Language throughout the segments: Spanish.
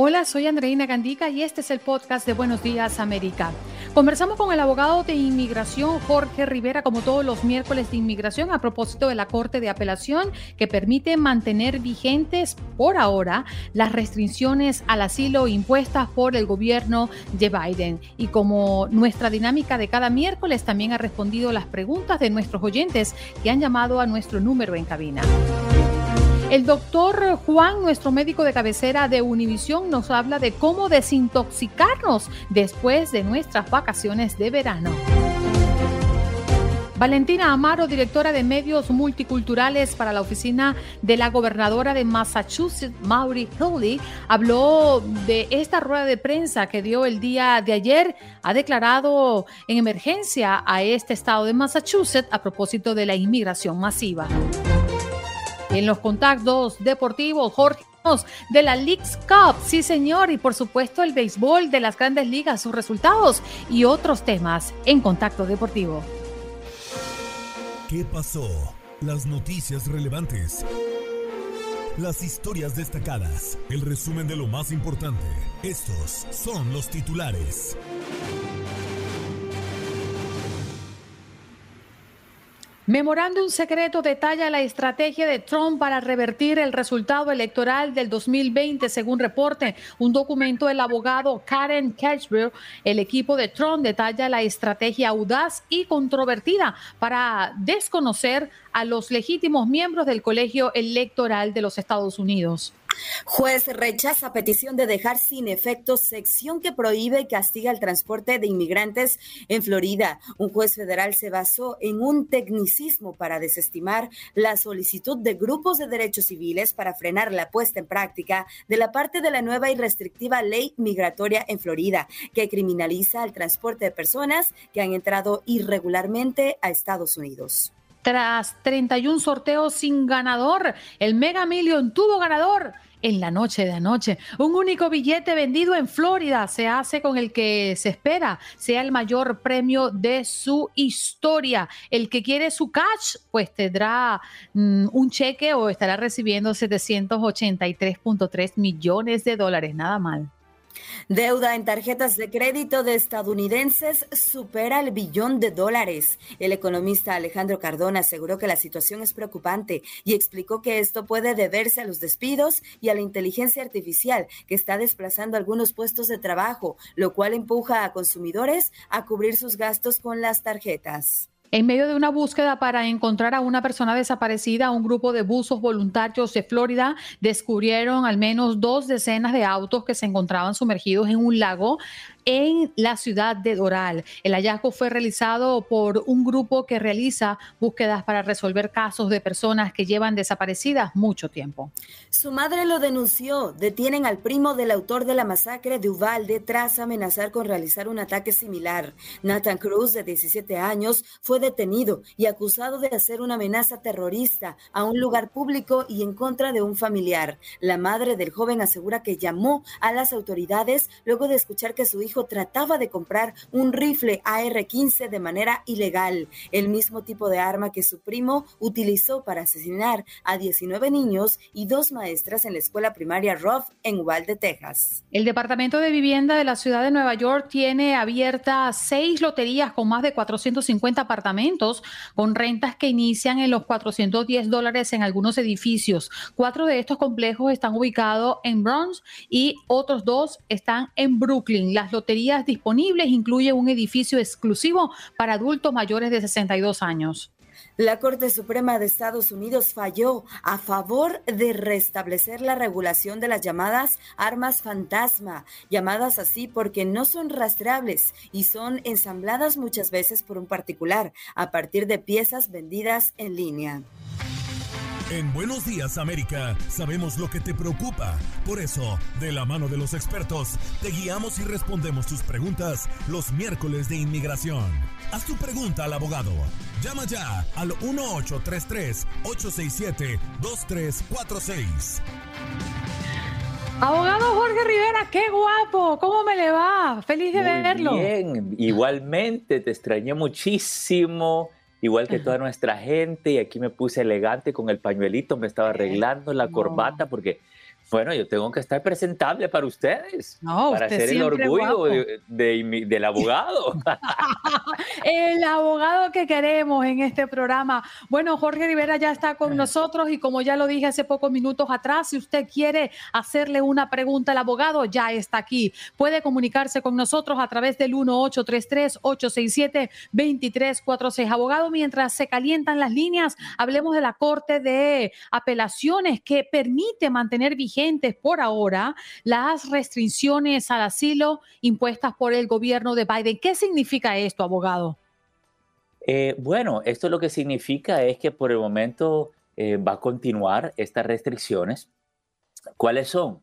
Hola, soy Andreina Gandica y este es el podcast de Buenos Días América. Conversamos con el abogado de inmigración Jorge Rivera como todos los miércoles de inmigración a propósito de la Corte de Apelación que permite mantener vigentes por ahora las restricciones al asilo impuestas por el gobierno de Biden. Y como nuestra dinámica de cada miércoles también ha respondido las preguntas de nuestros oyentes que han llamado a nuestro número en cabina. El doctor Juan, nuestro médico de cabecera de Univisión, nos habla de cómo desintoxicarnos después de nuestras vacaciones de verano. Valentina Amaro, directora de medios multiculturales para la oficina de la gobernadora de Massachusetts, Maury Hilley, habló de esta rueda de prensa que dio el día de ayer. Ha declarado en emergencia a este estado de Massachusetts a propósito de la inmigración masiva. En los contactos deportivos, Jorge de la Leagues Cup, sí señor, y por supuesto el béisbol de las grandes ligas, sus resultados y otros temas en Contacto Deportivo. ¿Qué pasó? Las noticias relevantes. Las historias destacadas. El resumen de lo más importante. Estos son los titulares. Memorándum secreto detalla la estrategia de Trump para revertir el resultado electoral del 2020, según reporte un documento del abogado Karen Cashville. El equipo de Trump detalla la estrategia audaz y controvertida para desconocer a los legítimos miembros del colegio electoral de los Estados Unidos. Juez rechaza petición de dejar sin efecto sección que prohíbe y castiga el transporte de inmigrantes en Florida. Un juez federal se basó en un tecnicismo para desestimar la solicitud de grupos de derechos civiles para frenar la puesta en práctica de la parte de la nueva y restrictiva ley migratoria en Florida, que criminaliza el transporte de personas que han entrado irregularmente a Estados Unidos. Tras 31 sorteos sin ganador, el Mega Million tuvo ganador en la noche de anoche. Un único billete vendido en Florida se hace con el que se espera sea el mayor premio de su historia. El que quiere su cash, pues tendrá mm, un cheque o estará recibiendo 783.3 millones de dólares. Nada mal. Deuda en tarjetas de crédito de estadounidenses supera el billón de dólares. El economista Alejandro Cardona aseguró que la situación es preocupante y explicó que esto puede deberse a los despidos y a la inteligencia artificial que está desplazando algunos puestos de trabajo, lo cual empuja a consumidores a cubrir sus gastos con las tarjetas. En medio de una búsqueda para encontrar a una persona desaparecida, un grupo de buzos voluntarios de Florida descubrieron al menos dos decenas de autos que se encontraban sumergidos en un lago en la ciudad de Doral. El hallazgo fue realizado por un grupo que realiza búsquedas para resolver casos de personas que llevan desaparecidas mucho tiempo. Su madre lo denunció. Detienen al primo del autor de la masacre de Uvalde tras amenazar con realizar un ataque similar. Nathan Cruz, de 17 años, fue detenido y acusado de hacer una amenaza terrorista a un lugar público y en contra de un familiar. La madre del joven asegura que llamó a las autoridades luego de escuchar que su hijo trataba de comprar un rifle AR-15 de manera ilegal, el mismo tipo de arma que su primo utilizó para asesinar a 19 niños y dos maestras en la escuela primaria Ruff en Uvalde, Texas. El Departamento de Vivienda de la ciudad de Nueva York tiene abiertas seis loterías con más de 450 apartamentos con rentas que inician en los 410 dólares en algunos edificios. Cuatro de estos complejos están ubicados en Bronx y otros dos están en Brooklyn. Las loterías disponibles incluyen un edificio exclusivo para adultos mayores de 62 años. La Corte Suprema de Estados Unidos falló a favor de restablecer la regulación de las llamadas armas fantasma, llamadas así porque no son rastreables y son ensambladas muchas veces por un particular a partir de piezas vendidas en línea. En Buenos Días América sabemos lo que te preocupa. Por eso, de la mano de los expertos, te guiamos y respondemos tus preguntas los miércoles de inmigración. Haz tu pregunta al abogado. Llama ya al 1833-867-2346. Abogado Jorge Rivera, qué guapo, ¿cómo me le va? Feliz de verlo. Bien, igualmente, te extrañé muchísimo igual que toda nuestra gente, y aquí me puse elegante con el pañuelito, me estaba arreglando la corbata porque bueno, yo tengo que estar presentable para ustedes, para ser el orgullo del abogado. el abogado que queremos en este programa. Bueno, Jorge Rivera ya está con nosotros y como ya lo dije hace pocos minutos atrás, si usted quiere hacerle una pregunta al abogado, ya está aquí. Puede comunicarse con nosotros a través del 1833-867-2346. Abogado, mientras se calientan las líneas, hablemos de la Corte de Apelaciones que permite mantener vigente por ahora las restricciones al asilo impuestas por el gobierno de Biden. ¿Qué significa esto, abogado? Eh, bueno, esto lo que significa es que por el momento eh, va a continuar estas restricciones. ¿Cuáles son?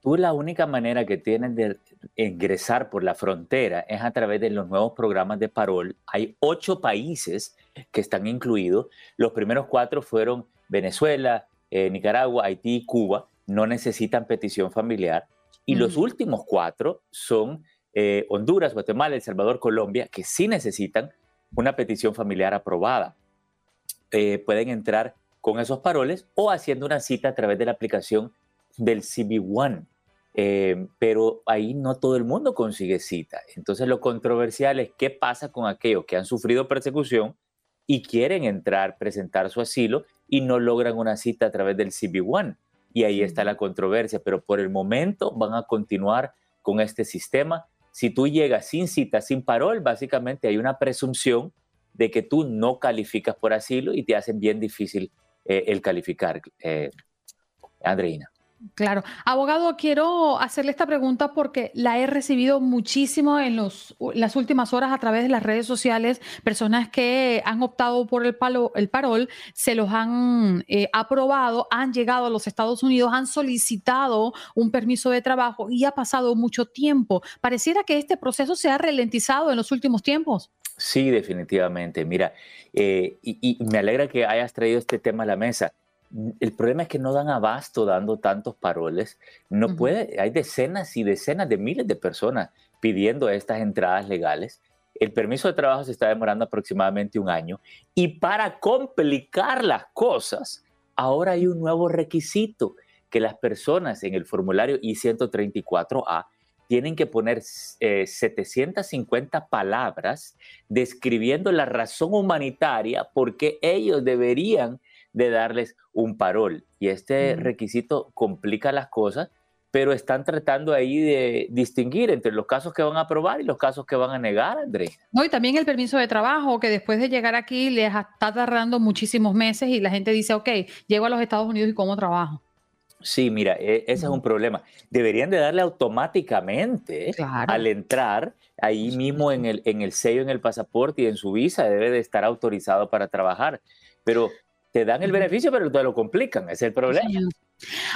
Tú la única manera que tienes de ingresar por la frontera es a través de los nuevos programas de parol. Hay ocho países que están incluidos. Los primeros cuatro fueron Venezuela, eh, Nicaragua, Haití y Cuba no necesitan petición familiar. Y los últimos cuatro son eh, Honduras, Guatemala, El Salvador, Colombia, que sí necesitan una petición familiar aprobada. Eh, pueden entrar con esos paroles o haciendo una cita a través de la aplicación del CB1. Eh, pero ahí no todo el mundo consigue cita. Entonces lo controversial es qué pasa con aquellos que han sufrido persecución y quieren entrar, presentar su asilo y no logran una cita a través del CB1 y ahí está la controversia, pero por el momento van a continuar con este sistema. Si tú llegas sin cita, sin parol, básicamente hay una presunción de que tú no calificas por asilo y te hacen bien difícil eh, el calificar, eh, Andreina. Claro. Abogado, quiero hacerle esta pregunta porque la he recibido muchísimo en los, las últimas horas a través de las redes sociales. Personas que han optado por el, palo, el parol, se los han eh, aprobado, han llegado a los Estados Unidos, han solicitado un permiso de trabajo y ha pasado mucho tiempo. Pareciera que este proceso se ha ralentizado en los últimos tiempos. Sí, definitivamente. Mira, eh, y me alegra que hayas traído este tema a la mesa el problema es que no dan abasto dando tantos paroles. No puede, hay decenas y decenas de miles de personas pidiendo estas entradas legales. El permiso de trabajo se está demorando aproximadamente un año y para complicar las cosas, ahora hay un nuevo requisito que las personas en el formulario I-134A tienen que poner 750 eh, palabras describiendo la razón humanitaria por qué ellos deberían de darles un parol. Y este requisito complica las cosas, pero están tratando ahí de distinguir entre los casos que van a aprobar y los casos que van a negar, Andrés. No, y también el permiso de trabajo, que después de llegar aquí les está tardando muchísimos meses y la gente dice, ok, llego a los Estados Unidos y cómo trabajo. Sí, mira, e, ese es un problema. Deberían de darle automáticamente al entrar, ahí mismo en el, en el sello, en el pasaporte y en su visa, debe de estar autorizado para trabajar. Pero te dan el beneficio, pero te lo complican, ese es el problema.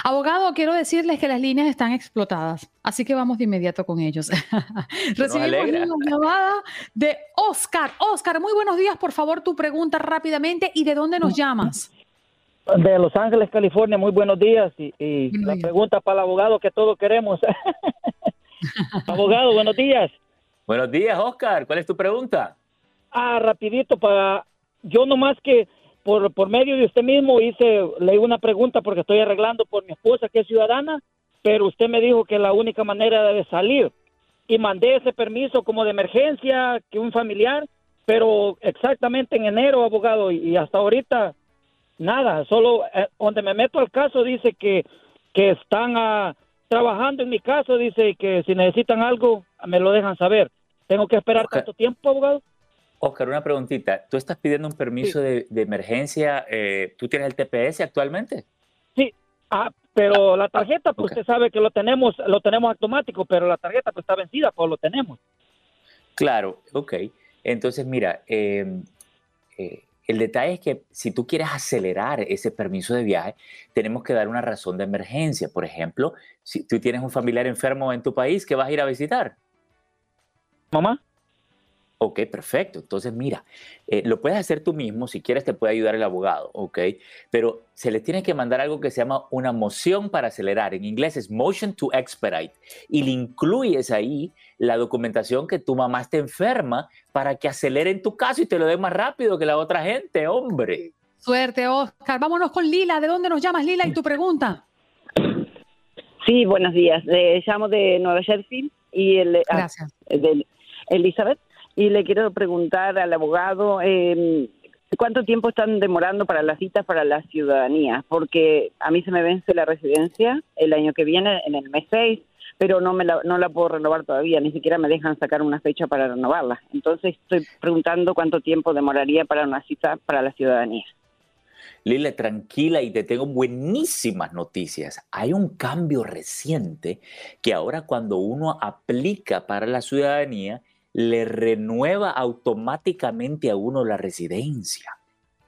Abogado, quiero decirles que las líneas están explotadas, así que vamos de inmediato con ellos. Recibimos una llamada de Oscar. Oscar, muy buenos días, por favor, tu pregunta rápidamente y de dónde nos llamas. De Los Ángeles, California, muy buenos días. Y, la pregunta para el abogado que todos queremos. abogado, buenos días. Buenos días, Oscar. ¿Cuál es tu pregunta? Ah, rapidito, para yo nomás que por, por medio de usted mismo hice, le una pregunta porque estoy arreglando por mi esposa que es ciudadana, pero usted me dijo que la única manera de salir y mandé ese permiso como de emergencia que un familiar, pero exactamente en enero, abogado, y, hasta ahorita nada, solo eh, donde me meto al caso dice que, que están ah, trabajando en mi caso, dice que si necesitan algo me lo dejan saber. ¿Tengo que esperar tanto tiempo, abogado? Oscar, una preguntita. ¿Tú estás pidiendo un permiso de, emergencia? Eh, ¿Tú tienes el TPS actualmente? Sí, ah, pero la tarjeta, pues usted sabe que lo tenemos, lo tenemos automático, pero la tarjeta pues está vencida, pues lo tenemos. Claro, ok. Entonces, mira, em, eh, el detalle es que si tú quieres acelerar ese permiso de viaje, tenemos que dar una razón de emergencia. Por ejemplo, si tú tienes un familiar enfermo en tu país, ¿qué vas a ir a visitar? Mamá. Ok, perfecto. Entonces, mira, eh, lo puedes hacer tú mismo, si quieres te puede ayudar el abogado, ok, pero se le tiene que mandar algo que se llama una moción para acelerar. En inglés es motion to expedite y le incluyes ahí la documentación que tu mamá esté enferma para que aceleren tu caso y te lo den más rápido que la otra gente, hombre. Suerte, Oscar. Vámonos con Lila. ¿De dónde nos llamas, Lila? Y tu pregunta. Sí, buenos días. Eh, llamo de Nueva Jersey y el, ah, Gracias. de Elizabeth y le quiero preguntar al abogado eh, cuánto tiempo están demorando para las citas para la ciudadanía, porque a mí se me vence la residencia el año que viene, en el mes 6, pero no, me la, no la puedo renovar todavía, ni siquiera me dejan sacar una fecha para renovarla. Entonces estoy preguntando cuánto tiempo demoraría para una cita para la ciudadanía. Lila, tranquila y te tengo buenísimas noticias. Hay un cambio reciente que ahora cuando uno aplica para la ciudadanía, le renueva automáticamente a uno la residencia.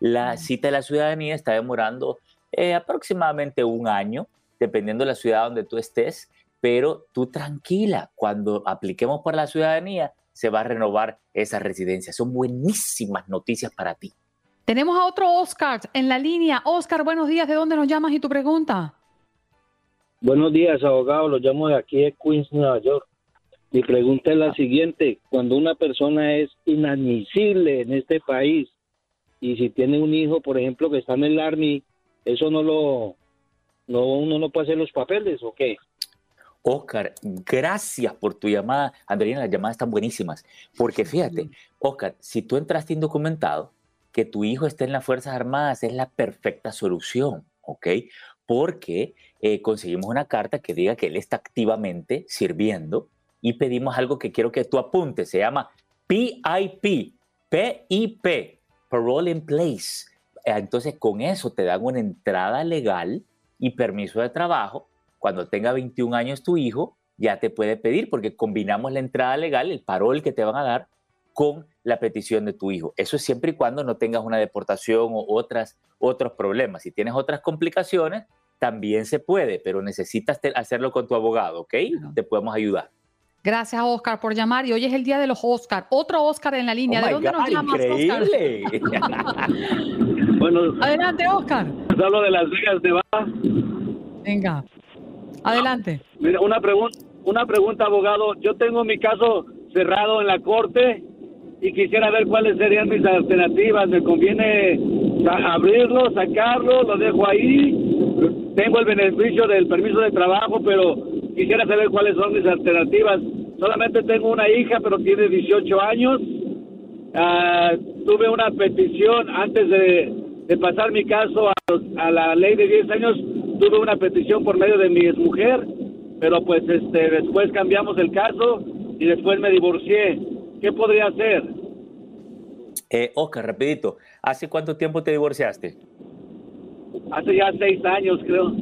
La cita de la ciudadanía está demorando eh, aproximadamente un año, dependiendo de la ciudad donde tú estés, pero tú tranquila, cuando apliquemos para la ciudadanía, se va a renovar esa residencia. Son buenísimas noticias para ti. Tenemos a otro Oscar en la línea. Oscar, buenos días. ¿De dónde nos llamas y tu pregunta? Buenos días, abogado. Lo llamo de aquí de Queens, Nueva York. Mi pregunta es la siguiente, cuando una persona es inadmisible en este país y si tiene un hijo, por ejemplo, que está en el Army, ¿eso no lo, no, uno no puede hacer los papeles o qué? Oscar, gracias por tu llamada. Andreina, las llamadas están buenísimas. Porque fíjate, Oscar, si tú entraste indocumentado, que tu hijo esté en las Fuerzas Armadas es la perfecta solución, ¿ok? Porque eh, conseguimos una carta que diga que él está activamente sirviendo y pedimos algo que quiero que tú apuntes. Se llama PIP, PIP, Parole in Place. Entonces, con eso te dan una entrada legal y permiso de trabajo. Cuando tenga 21 años tu hijo, ya te puede pedir, porque combinamos la entrada legal, el parol que te van a dar, con la petición de tu hijo. Eso es siempre y cuando no tengas una deportación o otras, otros problemas. Si tienes otras complicaciones, también se puede, pero necesitas hacerlo con tu abogado, ¿ok? Te podemos ayudar. Gracias, Oscar, por llamar. Y hoy es el día de los Oscar. Otro Oscar en la línea. Oh ¿De dónde God, nos llamas, increíble. bueno, Adelante, Oscar. hablo de Las Vegas, Nevada. Venga. Adelante. Mira, una, pregunta, una pregunta, abogado. Yo tengo mi caso cerrado en la corte y quisiera ver cuáles serían mis alternativas. ¿Me conviene abrirlo, sacarlo? ¿Lo dejo ahí? Tengo el beneficio del permiso de trabajo, pero quisiera saber cuáles son mis alternativas. Solamente tengo una hija, pero tiene 18 años. Ah, tuve una petición antes de, pasar mi caso a, la ley de 10 años. Tuve una petición por medio de mi mujer, pero pues este después cambiamos el caso y después me divorcié. ¿Qué podría hacer? Eh, Oscar, rapidito, ¿hace cuánto tiempo te divorciaste? Hace ya seis años, creo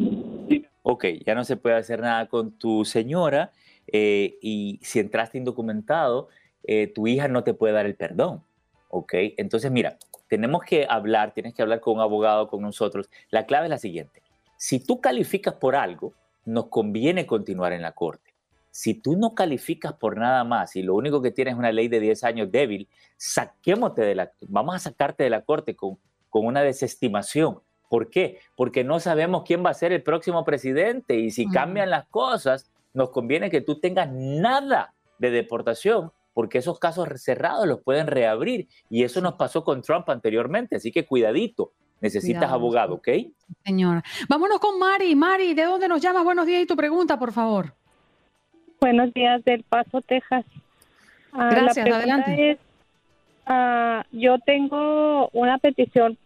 ok, ya no se puede hacer nada con tu señora eh, y si entraste indocumentado, eh, tu hija no te puede dar el perdón, ok. Entonces, mira, tenemos que hablar, tienes que hablar con un abogado, con nosotros. La clave es la siguiente. Si tú calificas por algo, nos conviene continuar en la corte. Si tú no calificas por nada más y lo único que tienes es una ley de 10 años débil, saquémote de la, vamos a sacarte de la corte con, con una desestimación ¿Por qué? Porque no sabemos quién va a ser el próximo presidente y si cambian las cosas, nos conviene que tú tengas nada de deportación porque esos casos cerrados los pueden reabrir y eso nos pasó con Trump anteriormente, así que cuidadito, necesitas abogado, ¿ok? Señora. Vámonos con Mari. Mari, ¿de dónde nos llamas? Buenos días y tu pregunta, por favor. Buenos días, del Paso, Texas. Ah, Gracias, adelante. Ah, yo tengo una petición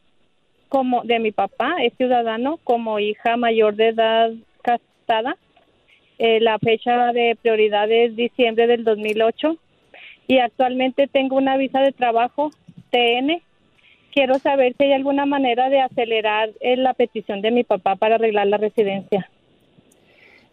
como de mi papá, es ciudadano, como hija mayor de edad casada. Eh, la fecha de prioridad es diciembre del 2008 y actualmente tengo una visa de trabajo TN. Quiero saber si hay alguna manera de acelerar eh, la petición de mi papá para arreglar la residencia.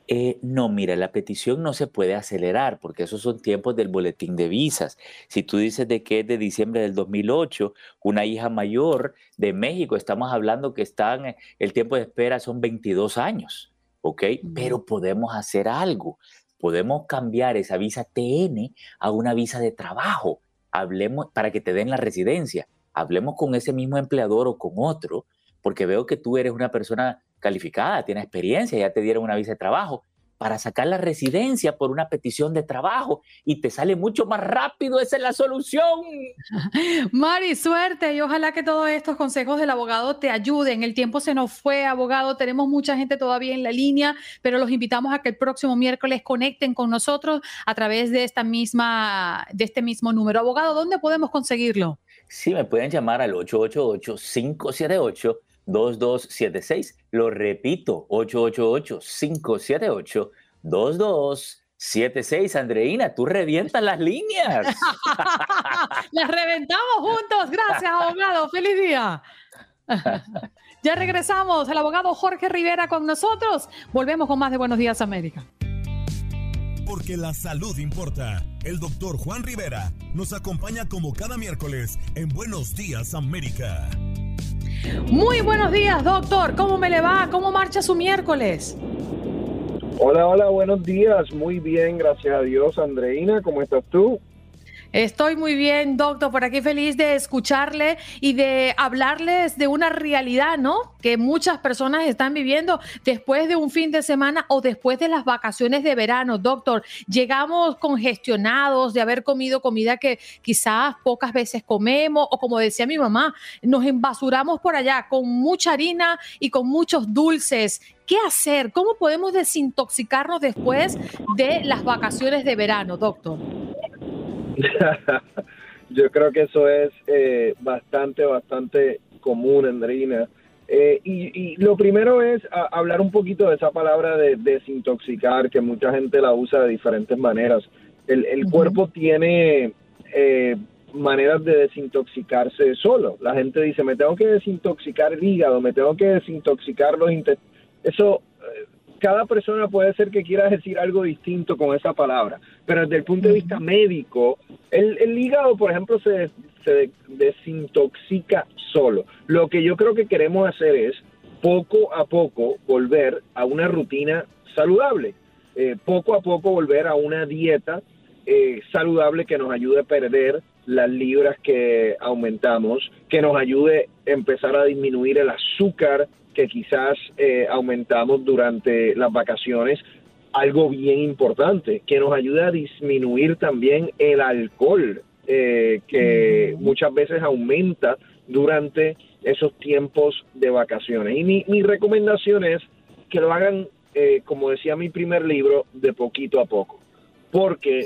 Eh, no, mira, la petición no se puede acelerar porque esos son tiempos del boletín de visas. Si tú dices de que es de diciembre del 2008, una hija mayor de México, estamos hablando que están, el tiempo de espera son 22 años, ¿ok? Pero podemos hacer algo. Podemos cambiar esa visa TN a una visa de trabajo. Hablemos para que te den la residencia. Hablemos con ese mismo empleador o con otro, porque veo que tú eres una persona calificada, tiene experiencia, ya te dieron una visa de trabajo, para sacar la residencia por una petición de trabajo y te sale mucho más rápido, esa es la solución. Mari, suerte y ojalá que todos estos consejos del abogado te ayuden. El tiempo se nos fue, abogado, tenemos mucha gente todavía en la línea, pero los invitamos a que el próximo miércoles conecten con nosotros a través de esta misma de este mismo número. Abogado, ¿dónde podemos conseguirlo? Sí, me pueden llamar al 888 578 2276. Lo repito, 888-578-2276. Andreina, tú revientas las líneas. las reventamos juntos. Gracias, abogado. Feliz día. ya regresamos. El abogado Jorge Rivera con nosotros. Volvemos con más de Buenos Días, América. Porque la salud importa. El doctor Juan Rivera nos acompaña como cada miércoles en Buenos Días, América. Muy buenos días, doctor. ¿Cómo me le va? ¿Cómo marcha su miércoles? Hola, hola, buenos días. Muy bien, gracias a Dios. Andreina, ¿cómo estás tú? Estoy muy bien, doctor, por aquí feliz de escucharle y de hablarles de una realidad, ¿no? Que muchas personas están viviendo después de un fin de semana o después de las vacaciones de verano, doctor. Llegamos congestionados de haber comido comida que quizás pocas veces comemos o como decía mi mamá, nos embasuramos por allá con mucha harina y con muchos dulces. ¿Qué hacer? ¿Cómo podemos desintoxicarnos después de las vacaciones de verano, doctor? Yo creo que eso es eh, bastante, bastante común, Andreina. Eh, y, lo primero es hablar un poquito de esa palabra de desintoxicar, que mucha gente la usa de diferentes maneras. El, cuerpo tiene eh, maneras de desintoxicarse solo. La gente dice, me tengo que desintoxicar el hígado, me tengo que desintoxicar los intestinos. Eso cada persona puede ser que quiera decir algo distinto con esa palabra, pero desde el punto de vista médico, el, hígado, por ejemplo, se, desintoxica solo. Lo que yo creo que queremos hacer es poco a poco volver a una rutina saludable, eh, poco a poco volver a una dieta eh, saludable que nos ayude a perder las libras que aumentamos, que nos ayude a empezar a disminuir el azúcar que quizás eh, aumentamos durante las vacaciones, algo bien importante, que nos ayuda a disminuir también el alcohol, eh, que mm. muchas veces aumenta durante esos tiempos de vacaciones. Y mi, recomendación es que lo hagan, eh, como decía mi primer libro, de poquito a poco. Porque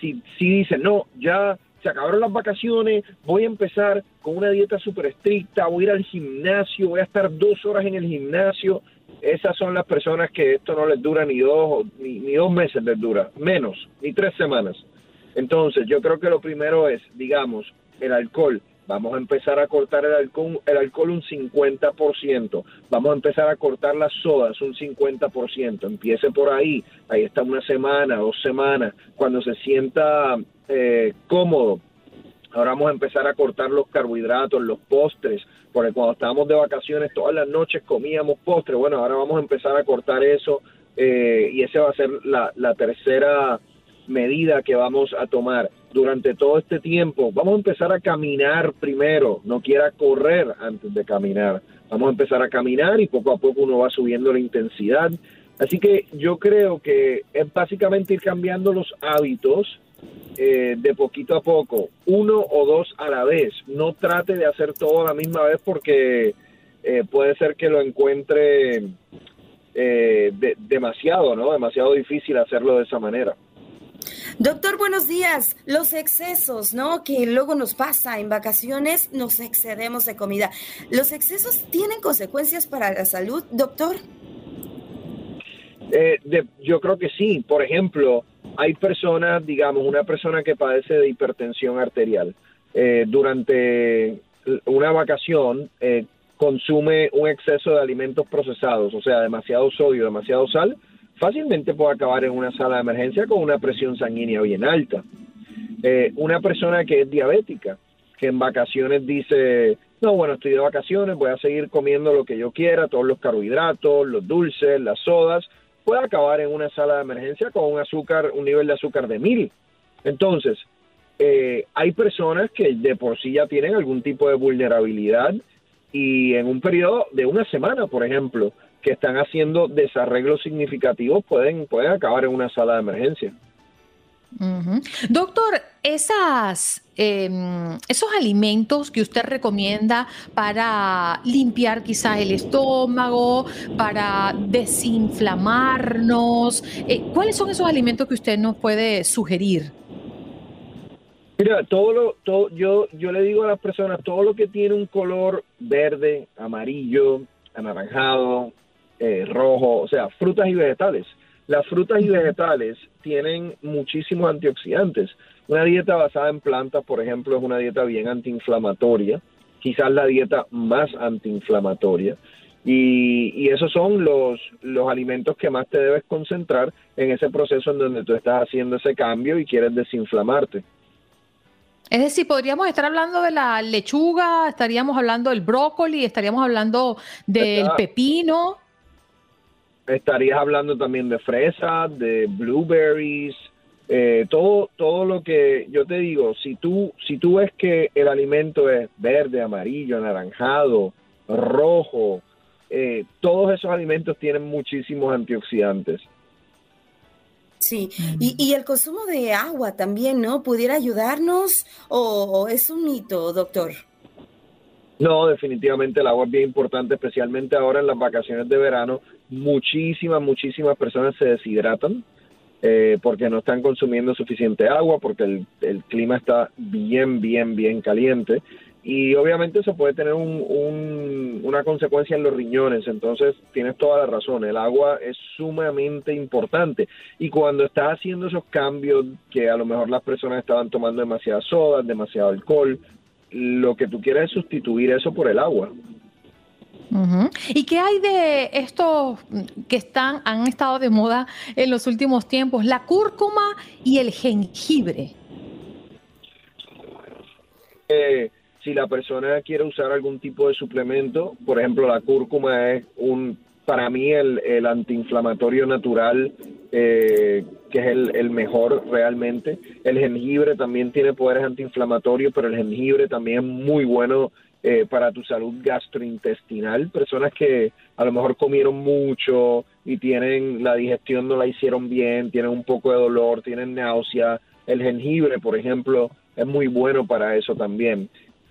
si, si dicen, no, ya se acabaron las vacaciones, voy a empezar con una dieta súper estricta, voy a ir al gimnasio, voy a estar dos horas en el gimnasio. Esas son las personas que esto no les dura ni dos, ni, ni dos meses les dura, menos, ni tres semanas. Entonces, yo creo que lo primero es, digamos, el alcohol. Vamos a empezar a cortar el alcohol, el alcohol un 50%. Vamos a empezar a cortar las sodas un 50%. Empiece por ahí. Ahí está una semana, dos semanas. Cuando se sienta eh, cómodo. Ahora vamos a empezar a cortar los carbohidratos, los postres, porque cuando estábamos de vacaciones todas las noches comíamos postres. Bueno, ahora vamos a empezar a cortar eso eh, y esa va a ser la, la tercera medida que vamos a tomar durante todo este tiempo. Vamos a empezar a caminar primero, no quiera correr antes de caminar. Vamos a empezar a caminar y poco a poco uno va subiendo la intensidad. Así que yo creo que es básicamente ir cambiando los hábitos eh, de poquito a poco, uno o dos a la vez. No trate de hacer todo a la misma vez porque eh, puede ser que lo encuentre eh, demasiado, ¿no? Demasiado difícil hacerlo de esa manera. Doctor, buenos días. Los excesos, ¿no? Que luego nos pasa en vacaciones, nos excedemos de comida. ¿Los excesos tienen consecuencias para la salud, doctor? yo creo que sí. Por ejemplo, hay personas, digamos, una persona que padece de hipertensión arterial, eh, durante una vacación eh, consume un exceso de alimentos procesados, o sea, demasiado sodio, demasiado sal, fácilmente puede acabar en una sala de emergencia con una presión sanguínea bien alta. Eh, una persona que es diabética, que en vacaciones dice, no, bueno, estoy de vacaciones, voy a seguir comiendo lo que yo quiera, todos los carbohidratos, los dulces, las sodas, puede acabar en una sala de emergencia con un azúcar, un nivel de azúcar de mil. Entonces, eh, hay personas que de por sí ya tienen algún tipo de vulnerabilidad y en un periodo de una semana, por ejemplo, que están haciendo desarreglos significativos, pueden, pueden acabar en una sala de emergencia. Doctor, esas, em, esos alimentos que usted recomienda para limpiar quizás el estómago, para desinflamarnos, eh, ¿cuáles son esos alimentos que usted nos puede sugerir? Mira, todo lo, todo, yo, yo le digo a las personas, todo lo que tiene un color verde, amarillo, anaranjado, eh, rojo, o sea, frutas y vegetales. Las frutas y vegetales tienen muchísimos antioxidantes. Una dieta basada en plantas, por ejemplo, es una dieta bien antiinflamatoria, quizás la dieta más antiinflamatoria. Y, y, esos son los, los alimentos que más te debes concentrar en ese proceso en donde tú estás haciendo ese cambio y quieres desinflamarte. Es decir, podríamos estar hablando de la lechuga, estaríamos hablando del brócoli, estaríamos hablando del pepino estarías hablando también de fresas, de blueberries, eh, todo, todo lo que yo te digo, si tú, si tú ves que el alimento es verde, amarillo, anaranjado, rojo, eh, todos esos alimentos tienen muchísimos antioxidantes. Sí, y, y, el consumo de agua también, ¿no? ¿Pudiera ayudarnos o es un mito, doctor? No, definitivamente el agua es bien importante, especialmente ahora en las vacaciones de verano. Muchísimas, muchísimas personas se deshidratan eh, porque no están consumiendo suficiente agua, porque el, clima está bien, bien, bien caliente. Y obviamente eso puede tener una consecuencia en los riñones. Entonces, tienes toda la razón. El agua es sumamente importante. Y cuando estás haciendo esos cambios, que a lo mejor las personas estaban tomando demasiadas sodas, demasiado alcohol, lo que tú quieres es sustituir eso por el agua. ¿Y qué hay de estos que están, han estado de moda en los últimos tiempos? La cúrcuma y el jengibre. Eh, si la persona quiere usar algún tipo de suplemento, por ejemplo, la cúrcuma es un, para mí, el, antiinflamatorio natural eh, que es el, mejor realmente. El jengibre también tiene poderes antiinflamatorios, pero el jengibre también es muy bueno eh, para tu salud gastrointestinal. Personas que a lo mejor comieron mucho y tienen la digestión no la hicieron bien, tienen un poco de dolor, tienen náusea. El jengibre, por ejemplo, es muy bueno para eso también.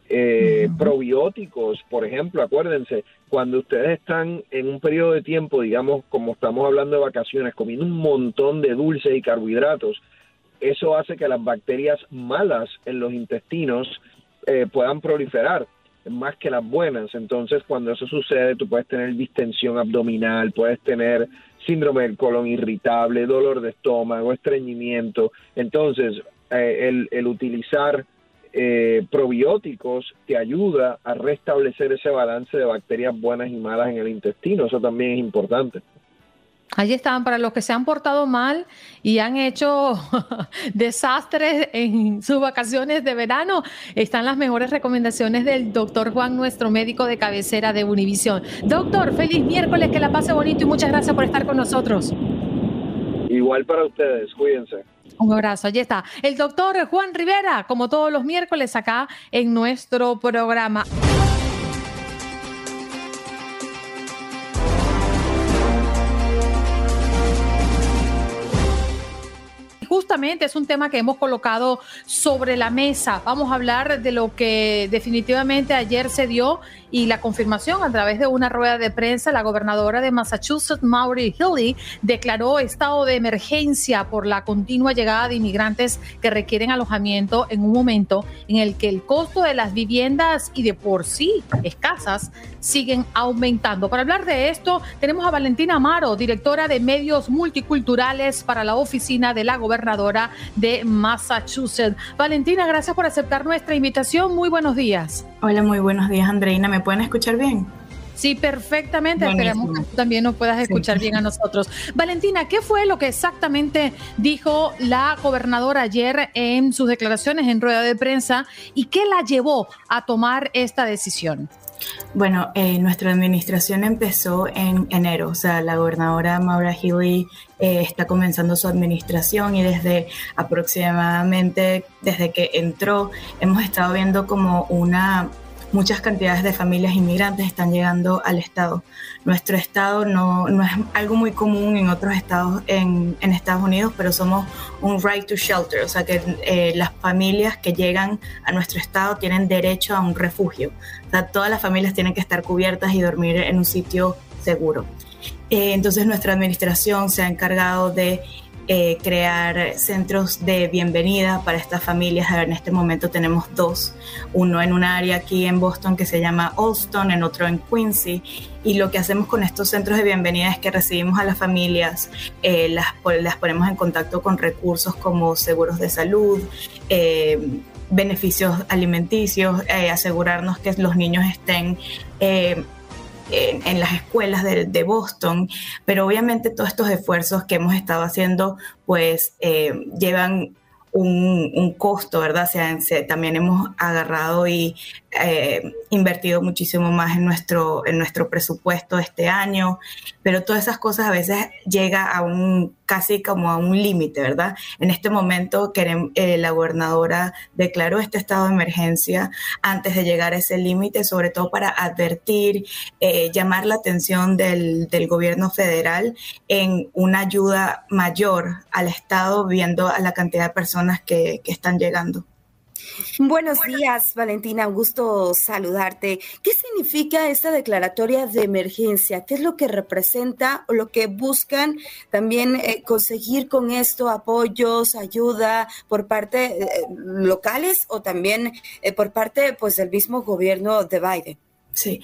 Eh, probióticos, por ejemplo, acuérdense, cuando ustedes están en un periodo de tiempo, digamos, como estamos hablando de vacaciones, comiendo un montón de dulces y carbohidratos, eso hace que las bacterias malas en los intestinos eh, puedan proliferar más que las buenas. Entonces, cuando eso sucede, tú puedes tener distensión abdominal, puedes tener síndrome del colon irritable, dolor de estómago, estreñimiento. Entonces, eh, el, el utilizar eh, probióticos te ayuda a restablecer ese balance de bacterias buenas y malas en el intestino. Eso también es importante. Allí están para los que se han portado mal y han hecho desastres en sus vacaciones de verano. Están las mejores recomendaciones del doctor Juan, nuestro médico de cabecera de Univisión. Doctor, feliz miércoles, que la pase bonito y muchas gracias por estar con nosotros. Igual para ustedes, cuídense. Un abrazo, allí está. El doctor Juan Rivera, como todos los miércoles acá en nuestro programa. Justamente es un tema que hemos colocado sobre la mesa. Vamos a hablar de lo que definitivamente ayer se dio y la confirmación a través de una rueda de prensa, la gobernadora de Massachusetts, Maureen Healy, declaró estado de emergencia por la continua llegada de inmigrantes que requieren alojamiento en un momento en el que el costo de las viviendas y de por sí escasas siguen aumentando. Para hablar de esto, tenemos a Valentina Amaro, directora de medios multiculturales para la oficina de la gobernadora de Massachusetts. Valentina, gracias por aceptar nuestra invitación. Muy buenos días. Hola, muy buenos días, Andreina. ¿Me pueden escuchar bien? Sí, perfectamente. Esperemos que tú también nos puedas escuchar bien a nosotros. Valentina, ¿qué fue lo que exactamente dijo la gobernadora ayer en sus declaraciones en rueda de prensa y qué la llevó a tomar esta decisión? Bueno, eh, nuestra administración empezó en enero, o sea, la gobernadora Maura Healy eh, está comenzando su administración y desde aproximadamente, desde que entró, hemos estado viendo como una muchas cantidades de familias inmigrantes están llegando al Estado. Nuestro Estado no, no es algo muy común en otros estados en, Estados Unidos, pero somos un right to shelter, o sea que eh, las familias que llegan a nuestro Estado tienen derecho a un refugio. O sea, todas las familias tienen que estar cubiertas y dormir en un sitio seguro. Eh, entonces nuestra administración se ha encargado de eh, crear centros de bienvenida para estas familias. En este momento tenemos dos, uno en un área aquí en Boston que se llama Alston, en otro en Quincy. Y lo que hacemos con estos centros de bienvenida es que recibimos a las familias, eh, las, las ponemos en contacto con recursos como seguros de salud, eh, beneficios alimenticios, asegurarnos que los niños estén en, las escuelas de, Boston, pero obviamente todos estos esfuerzos que hemos estado haciendo pues eh, llevan un, costo, ¿verdad? también hemos agarrado y eh, invertido muchísimo más en nuestro, en nuestro presupuesto este año, pero todas esas cosas a veces llega a un casi como a un límite, ¿verdad? En este momento queremos, eh, la gobernadora declaró este estado de emergencia antes de llegar a ese límite, sobre todo para advertir, eh, llamar la atención del, del, gobierno federal en una ayuda mayor al estado, viendo a la cantidad de personas que, que están llegando. Buenos días, Valentina. Un gusto saludarte. ¿Qué significa esta declaratoria de emergencia? ¿Qué es lo que representa o lo que buscan también eh, conseguir con esto? ¿Apoyos, ayuda por parte eh, locales o también eh, por parte pues, del mismo gobierno de Biden? Sí,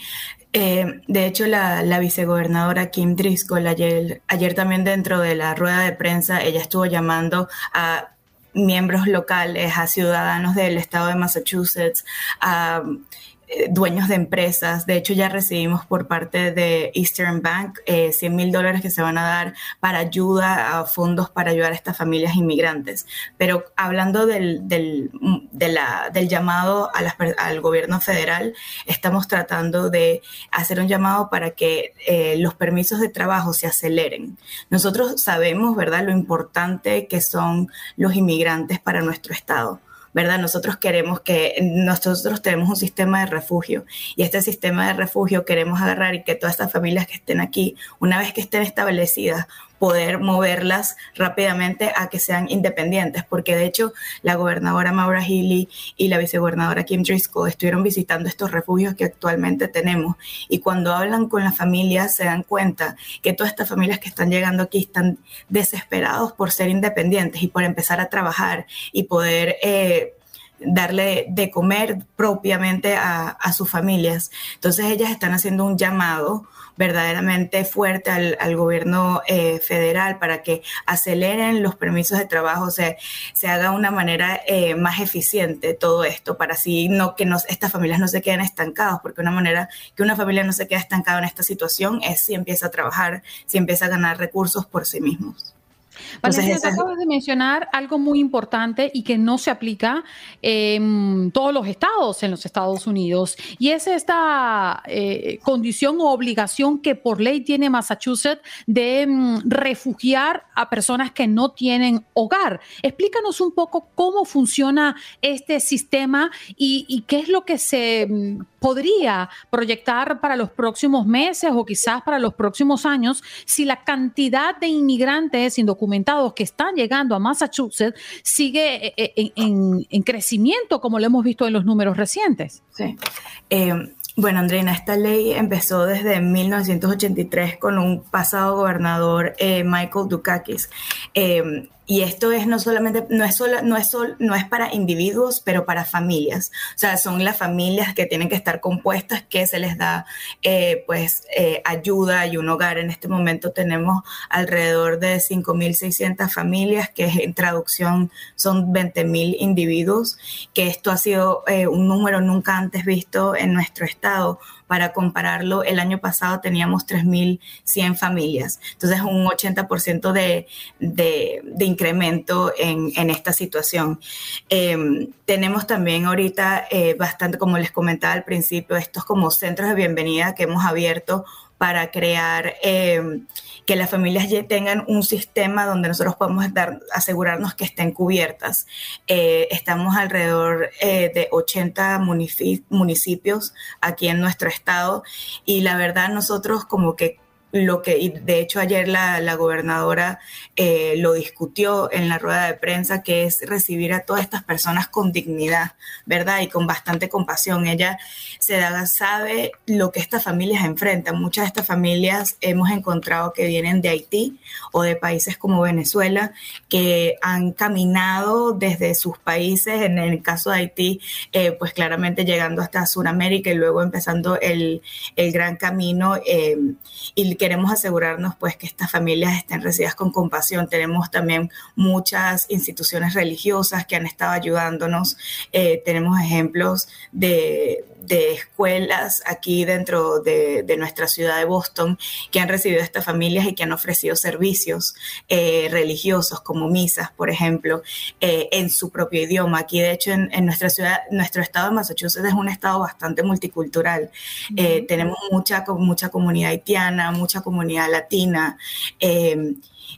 de hecho, la, la, vicegobernadora Kim Driscoll ayer, ayer también dentro de la rueda de prensa, ella estuvo llamando a miembros locales, a ciudadanos del estado de Massachusetts, a dueños de empresas. De hecho, ya recibimos por parte de Eastern Bank 100 eh, mil dólares que se van a dar para ayuda a fondos para ayudar a estas familias inmigrantes. Pero hablando del, del, del llamado al gobierno federal, estamos tratando de hacer un llamado para que eh, los permisos de trabajo se aceleren. Nosotros sabemos, ¿verdad?, lo importante que son los inmigrantes para nuestro estado ¿verdad? Nosotros queremos que, nosotros tenemos un sistema de refugio y este sistema de refugio queremos agarrar y que todas estas familias que estén aquí, una vez que estén establecidas, poder moverlas rápidamente a que sean independientes, porque de hecho la gobernadora Maura Healy y la vicegobernadora Kim Driscoll estuvieron visitando estos refugios que actualmente tenemos y cuando hablan con las familias se dan cuenta que todas estas familias que están llegando aquí están desesperados por ser independientes y por empezar a trabajar y poder... Eh, darle de comer propiamente a, a, sus familias. Entonces ellas están haciendo un llamado verdaderamente fuerte al, gobierno eh, federal para que aceleren los permisos de trabajo, se, se haga una manera eh, más eficiente todo esto, para así no que nos, estas familias no se queden estancadas, porque una manera que una familia no se quede estancada en esta situación es si empieza a trabajar, si empieza a ganar recursos por sí mismos. Valeria, te acabas de mencionar algo muy importante y que no se aplica en todos los estados en los Estados Unidos y es esta eh, condición o obligación que por ley tiene Massachusetts de mm, refugiar a personas que no tienen hogar. Explícanos un poco cómo funciona este sistema y, y qué es lo que se mm, podría proyectar para los próximos meses o quizás para los próximos años si la cantidad de inmigrantes indocumentados que están llegando a Massachusetts sigue eh, eh, en, crecimiento como lo hemos visto en los números recientes. Sí. Eh, bueno, Andreina, esta ley empezó desde 1983 con un pasado gobernador, Michael Dukakis. Y esto es no solamente, no es, solo, no, es no es para individuos, pero para familias. O sea, son las familias que tienen que estar compuestas, que se les da eh, pues eh, ayuda y un hogar. En este momento tenemos alrededor de 5.600 familias, que en traducción son 20.000 individuos, que esto ha sido eh, un número nunca antes visto en nuestro estado Para compararlo, el año pasado teníamos 3.100 familias. Entonces, un 80% de, de, de, incremento en, en esta situación. Eh, tenemos también ahorita eh, bastante, como les comentaba al principio, estos como centros de bienvenida que hemos abierto para crear eh, que las familias ya tengan un sistema donde nosotros podemos dar, asegurarnos que estén cubiertas. Eh, estamos alrededor eh, de 80 municipios aquí en nuestro estado y la verdad nosotros como que lo que, de hecho ayer la, la gobernadora eh, lo discutió en la rueda de prensa, que es recibir a todas estas personas con dignidad, ¿verdad? Y con bastante compasión. Ella se da, sabe lo que estas familias enfrentan. Muchas de estas familias hemos encontrado que vienen de Haití o de países como Venezuela, que han caminado desde sus países, en el caso de Haití, eh, pues claramente llegando hasta Sudamérica y luego empezando el, el gran camino. Eh, y queremos asegurarnos pues que estas familias estén recibidas con compasión. Tenemos también muchas instituciones religiosas que han estado ayudándonos. Eh, tenemos ejemplos de, de, escuelas aquí dentro de, de, nuestra ciudad de Boston que han recibido a estas familias y que han ofrecido servicios eh, religiosos como misas, por ejemplo, eh, en su propio idioma. Aquí, de hecho, en, en, nuestra ciudad, nuestro estado de Massachusetts es un estado bastante multicultural. Uh -huh. tenemos mucha, mucha comunidad haitiana, mucha comunidad latina.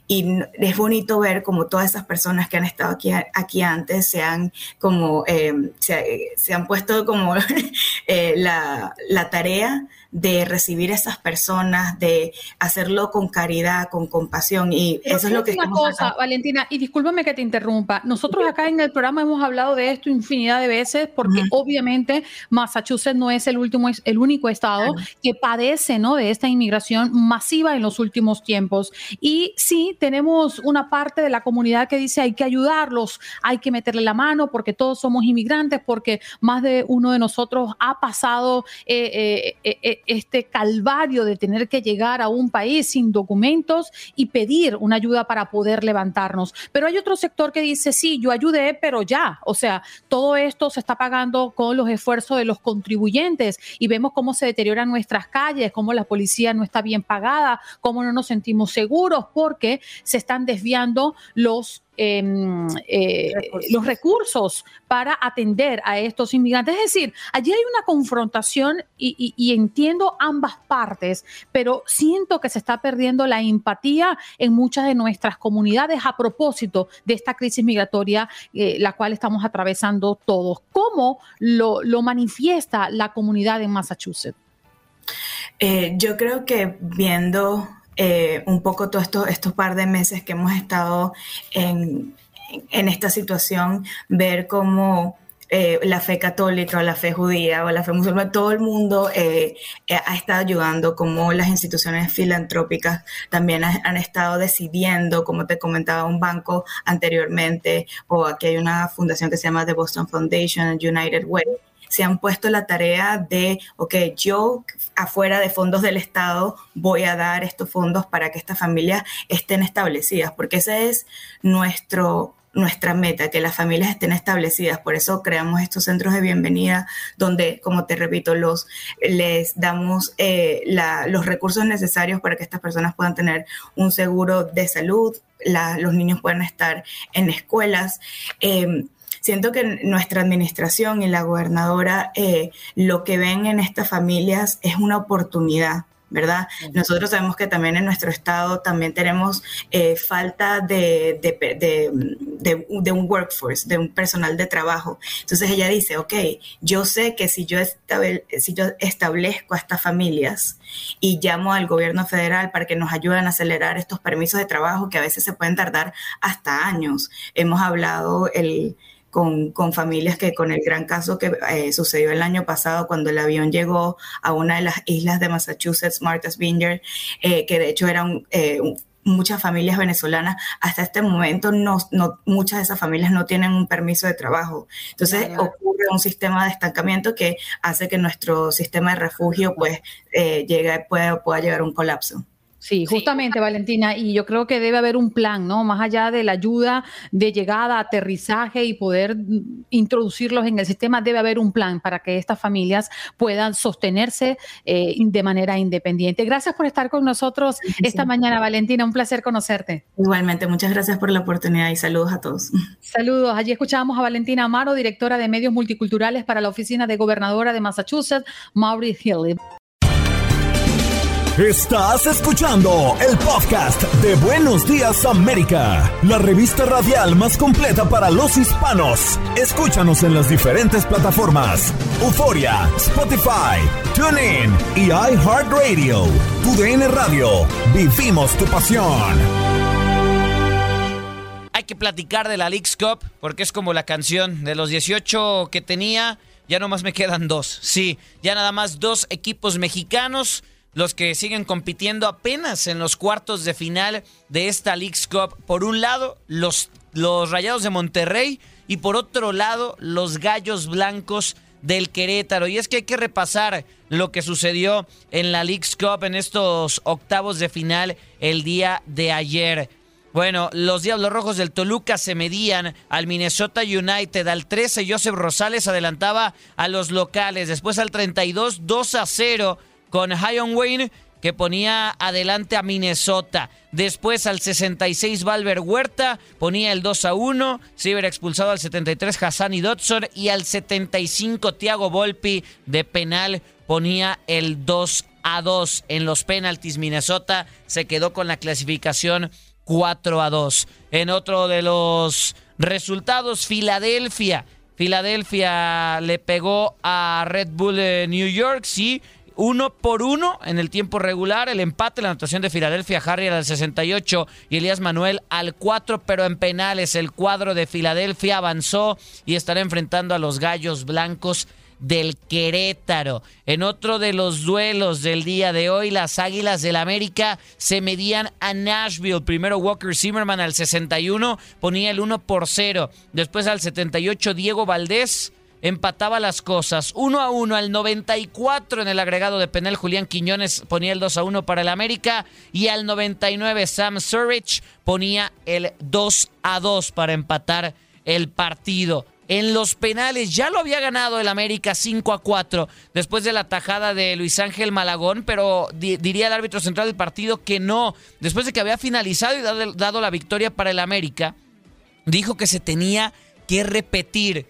Y es bonito ver como todas esas personas que han estado aquí, aquí antes se han como eh, se, se, han puesto como eh, la, la, tarea de recibir a esas personas, de hacerlo con caridad, con compasión y Pero eso es lo que una cosa, acá. Valentina, y discúlpame que te interrumpa. Nosotros acá en el programa hemos hablado de esto infinidad de veces porque uh -huh. obviamente Massachusetts no es el último el único estado uh -huh. que padece, ¿no? de esta inmigración masiva en los últimos tiempos. Y sí, tenemos una parte de la comunidad que dice hay que ayudarlos, hay que meterle la mano porque todos somos inmigrantes, porque más de uno de nosotros ha pasado eh, eh, eh, este calvario de tener que llegar a un país sin documentos y pedir una ayuda para poder levantarnos. Pero hay otro sector que dice, sí, yo ayudé, pero ya, o sea, todo esto se está pagando con los esfuerzos de los contribuyentes y vemos cómo se deterioran nuestras calles, cómo la policía no está bien pagada, cómo no nos sentimos seguros porque se están desviando los eh, eh, recursos. los recursos para atender a estos inmigrantes. Es decir, allí hay una confrontación y, y, y, entiendo ambas partes, pero siento que se está perdiendo la empatía en muchas de nuestras comunidades a propósito de esta crisis migratoria, eh, la cual estamos atravesando todos. ¿Cómo lo, lo manifiesta la comunidad en Massachusetts? Eh, yo creo que viendo eh, un poco todos estos, estos par de meses que hemos estado en, en esta situación, ver cómo eh, la fe católica o la fe judía o la fe musulmana, todo el mundo eh, ha estado ayudando, como las instituciones filantrópicas también ha, han estado decidiendo, como te comentaba un banco anteriormente, o aquí hay una fundación que se llama The Boston Foundation, United Way, se han puesto la tarea de, ok, yo afuera de fondos del Estado voy a dar estos fondos para que estas familias estén establecidas, porque ese es nuestro nuestra meta, que las familias estén establecidas. Por eso creamos estos centros de bienvenida donde, como te repito, los, les damos eh, los recursos necesarios para que estas personas puedan tener un seguro de salud, los niños puedan estar en escuelas. Eh, siento que nuestra administración y la gobernadora eh, lo que ven en estas familias es una oportunidad ¿verdad? Nosotros sabemos que también en nuestro estado también tenemos eh, falta de, de, de, de, un workforce, de un personal de trabajo. Entonces ella dice, ok, yo sé que si yo, estable, si yo establezco a estas familias y llamo al gobierno federal para que nos ayuden a acelerar estos permisos de trabajo que a veces se pueden tardar hasta años. Hemos hablado el con, con, familias que con el gran caso que eh, sucedió el año pasado cuando el avión llegó a una de las islas de Massachusetts, Martha's Vineyard, eh, que de hecho eran eh, muchas familias venezolanas, hasta este momento no, no, muchas de esas familias no tienen un permiso de trabajo. Entonces claro. ocurre un sistema de estancamiento que hace que nuestro sistema de refugio pues llegue, pueda, pueda llegar a un colapso. Sí, justamente, Valentina, y yo creo que debe haber un plan, ¿no? Más allá de la ayuda de llegada, aterrizaje y poder introducirlos en el sistema, debe haber un plan para que estas familias puedan sostenerse eh, de manera independiente. Gracias por estar con nosotros esta mañana, Valentina. Un placer conocerte. Igualmente, muchas gracias por la oportunidad y saludos a todos. Saludos. Allí escuchábamos a Valentina Amaro, directora de medios multiculturales para la oficina de gobernadora de Massachusetts, Maurice Hill. Estás escuchando el podcast de Buenos Días América, la revista radial más completa para los hispanos. Escúchanos en las diferentes plataformas: Euforia, Spotify, TuneIn y iHeartRadio. Tu DN Radio. Vivimos tu pasión. Hay que platicar de la League's Cup porque es como la canción de los 18 que tenía. Ya nomás me quedan dos. Sí, ya nada más dos equipos mexicanos los que siguen compitiendo apenas en los cuartos de final de esta League's Cup. Por un lado, los, los Rayados de Monterrey y por otro lado, los Gallos Blancos del Querétaro. Y es que hay que repasar lo que sucedió en la League's Cup en estos octavos de final el día de ayer. Bueno, los Diablos Rojos del Toluca se medían al Minnesota United. Al 13, Joseph Rosales adelantaba a los locales. Después al 32, 2 a 0 con Hion Wayne que ponía adelante a Minnesota. Después al 66 Valver Huerta ponía el 2 a 1. Se expulsado al 73 Hassan y Dodson. Y al 75 Thiago Volpi de penal ponía el 2 a 2. En los penaltis Minnesota se quedó con la clasificación 4 a 2. En otro de los resultados, Filadelfia. Filadelfia le pegó a Red Bull New York, sí, uno por uno en el tiempo regular. El empate, la anotación de Filadelfia, Harry al 68 y Elías Manuel al 4, pero en penales el cuadro de Filadelfia avanzó y estará enfrentando a los Gallos Blancos del Querétaro. En otro de los duelos del día de hoy, las Águilas del América se medían a Nashville. Primero Walker Zimmerman al 61 ponía el 1 por 0. Después al 78 Diego Valdés empataba las cosas. 1 a 1 al 94 en el agregado de penal. Julián Quiñones ponía el 2 a 1 para el América. Y al 99 Sam Surridge ponía el 2 a 2 para empatar el partido. En los penales ya lo había ganado el América 5 a 4 después de la tajada de Luis Ángel Malagón, pero diría el árbitro central del partido que no. Después de que había finalizado y dado, dado la victoria para el América, dijo que se tenía que repetir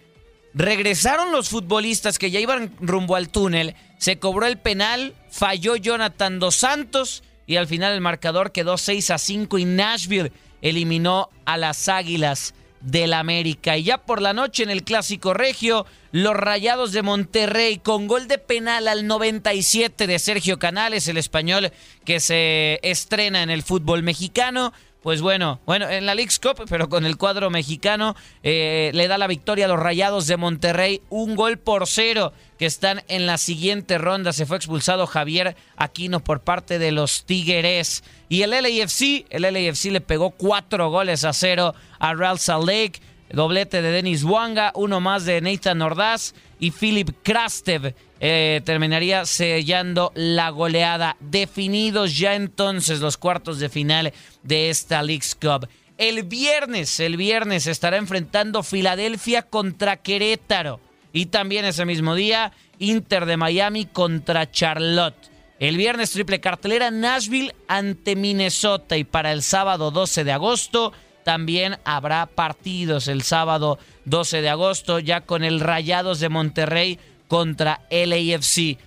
Regresaron los futbolistas que ya iban rumbo al túnel, se cobró el penal, falló Jonathan Dos Santos y al final el marcador quedó 6 a 5 y Nashville eliminó a las Águilas del América. Y ya por la noche en el Clásico Regio, los Rayados de Monterrey con gol de penal al 97 de Sergio Canales, el español que se estrena en el fútbol mexicano, pues bueno, bueno, en la League's Cup, pero con el cuadro mexicano, eh, le da la victoria a los Rayados de Monterrey, un gol por cero, que están en la siguiente ronda. Se fue expulsado Javier Aquino por parte de los Tigres. Y el LAFC, el LAFC le pegó cuatro goles a cero a Real Salt Lake. Doblete de Denis Wanga, uno más de Nathan Ordaz y Philip Krastev eh, terminaría sellando la goleada. Definidos ya entonces los cuartos de final de esta League's Cup. El viernes, el viernes estará enfrentando Filadelfia contra Querétaro. Y también ese mismo día, Inter de Miami contra Charlotte. El viernes triple cartelera Nashville ante Minnesota y para el sábado 12 de agosto también habrá partidos el sábado 12 de agosto ya con el Rayados de Monterrey contra LAFC.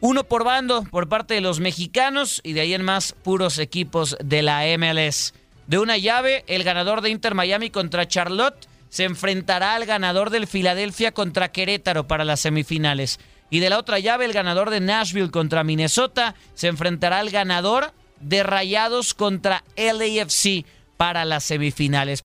Uno por bando por parte de los mexicanos y de ahí en más puros equipos de la MLS. De una llave, el ganador de Inter Miami contra Charlotte se enfrentará al ganador del Filadelfia contra Querétaro para las semifinales. Y de la otra llave, el ganador de Nashville contra Minnesota se enfrentará al ganador de Rayados contra LAFC para las semifinales.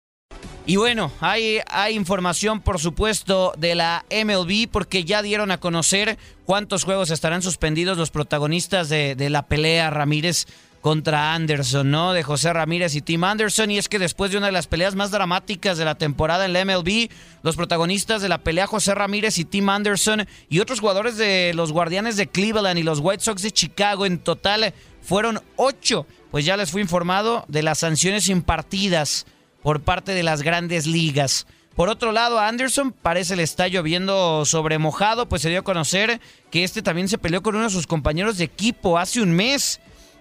Y bueno, hay, información, por supuesto, de la MLB porque ya dieron a conocer cuántos juegos estarán suspendidos los protagonistas de, de, la pelea Ramírez contra Anderson, ¿no? De José Ramírez y Tim Anderson. Y es que después de una de las peleas más dramáticas de la temporada en la MLB, los protagonistas de la pelea José Ramírez y Tim Anderson y otros jugadores de los Guardianes de Cleveland y los White Sox de Chicago en total fueron ocho. Pues ya les fui informado de las sanciones impartidas por parte de las grandes ligas. Por otro lado, Anderson parece le está lloviendo sobre mojado, pues se dio a conocer que este también se peleó con uno de sus compañeros de equipo hace un mes.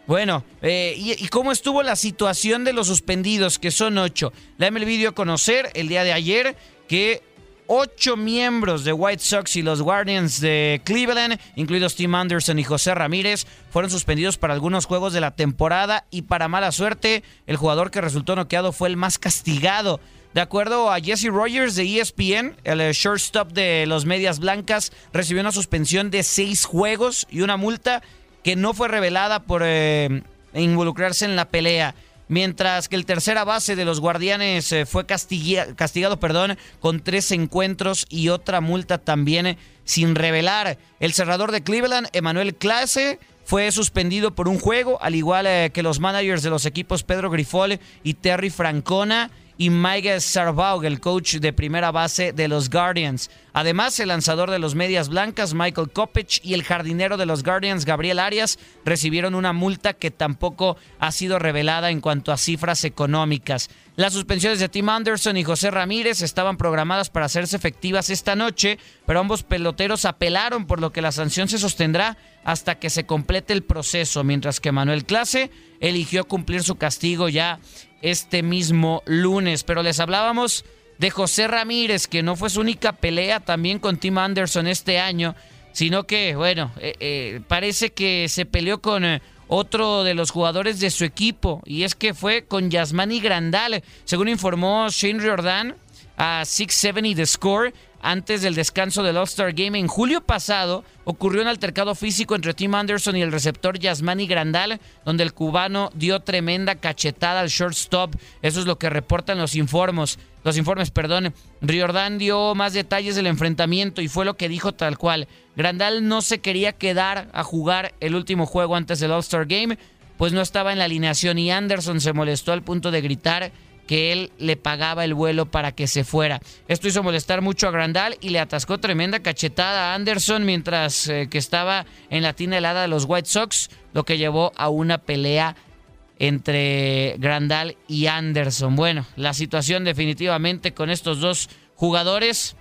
Bueno, eh, y, cómo estuvo la situación de los suspendidos, que son ocho? La MLB dio a conocer el día de ayer que ocho miembros de White Sox y los Guardians de Cleveland, incluidos Tim Anderson y José Ramírez, fueron suspendidos para algunos juegos de la temporada y para mala suerte, el jugador que resultó noqueado fue el más castigado. De acuerdo a Jesse Rogers de ESPN, el eh, shortstop de los Medias Blancas recibió una suspensión de seis juegos y una multa que no fue revelada por eh, involucrarse en la pelea. Mientras que el tercera base de los Guardianes eh, fue castigado perdón, con tres encuentros y otra multa también sin revelar. El cerrador de Cleveland, Emanuel Clase, fue suspendido por un juego, al igual que los managers de los equipos Pedro Grifol y Terry Francona y Mike Sarbaug, el coach de primera base de los Guardians. Además, el lanzador de los Medias Blancas, Michael Kopech, y el jardinero de los Guardians, Gabriel Arias, recibieron una multa que tampoco ha sido revelada en cuanto a cifras económicas. Las suspensiones de Tim Anderson y José Ramírez estaban programadas para hacerse efectivas esta noche, pero ambos peloteros apelaron por lo que la sanción se sostendrá hasta que se complete el proceso, mientras que Manuel Clase eligió cumplir su castigo ya este mismo lunes. Pero les hablábamos de José Ramírez, que no fue su única pelea también con Tim Anderson este año, sino que, bueno, eh, eh, parece que se peleó con eh, otro de los jugadores de su equipo, y es que fue con Yasmani Grandal, según informó Shane Riordan a 670 The Score. Antes del descanso del All-Star Game en julio pasado, ocurrió un altercado físico entre Tim Anderson y el receptor Yasmani Grandal, donde el cubano dio tremenda cachetada al shortstop. Eso es lo que reportan los informes. Los informes, perdón. Riordan dio más detalles del enfrentamiento y fue lo que dijo tal cual. Grandal no se quería quedar a jugar el último juego antes del All-Star Game, pues no estaba en la alineación y Anderson se molestó al punto de gritar que él le pagaba el vuelo para que se fuera. Esto hizo molestar mucho a Grandal y le atascó tremenda cachetada a Anderson mientras eh, que estaba en la tina helada de los White Sox, lo que llevó a una pelea entre Grandal y Anderson. Bueno, la situación definitivamente con estos dos jugadores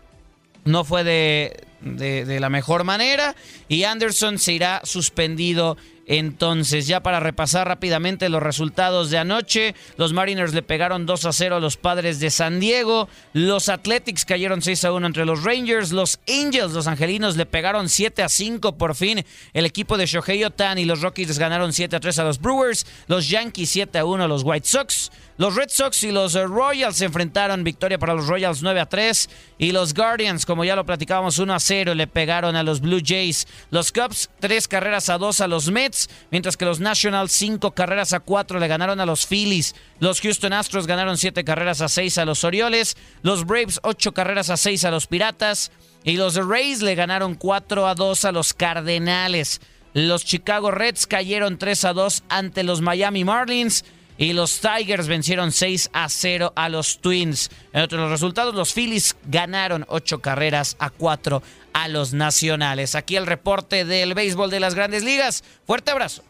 no fue de, de la mejor manera. Y Anderson se irá suspendido entonces, ya para repasar rápidamente los resultados de anoche, los Mariners le pegaron 2 a 0 a los padres de San Diego, los Athletics cayeron 6 a 1 entre los Rangers, los Angels, los Angelinos le pegaron 7 a 5 por fin, el equipo de Shohei Ohtani y los Rockies ganaron 7 a 3 a los Brewers, los Yankees 7 a 1 a los White Sox, los Red Sox y los eh, Royals se enfrentaron, victoria para los Royals 9 a 3. Y los Guardians, como ya lo platicábamos, 1 a 0 le pegaron a los Blue Jays. Los Cubs, 3 carreras a 2 a los Mets, mientras que los Nationals, 5 carreras a 4 le ganaron a los Phillies. Los Houston Astros ganaron 7 carreras a 6 a los Orioles. Los Braves, 8 carreras a 6 a los Piratas. Y los Rays le ganaron 4 a 2 a los Cardenales. Los Chicago Reds cayeron 3 a 2 ante los Miami Marlins. Y los Tigers vencieron 6 a 0 a los Twins. En otros resultados, los Phillies ganaron 8 carreras a 4 a los Nacionales. Aquí el reporte del béisbol de las grandes ligas. Fuerte abrazo.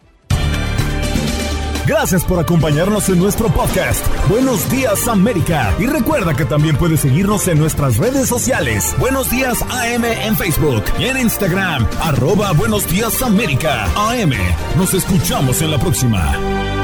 Gracias por acompañarnos en nuestro podcast. Buenos días América. Y recuerda que también puedes seguirnos en nuestras redes sociales. Buenos días AM en Facebook y en Instagram. Arroba Buenos días América. AM. Nos escuchamos en la próxima.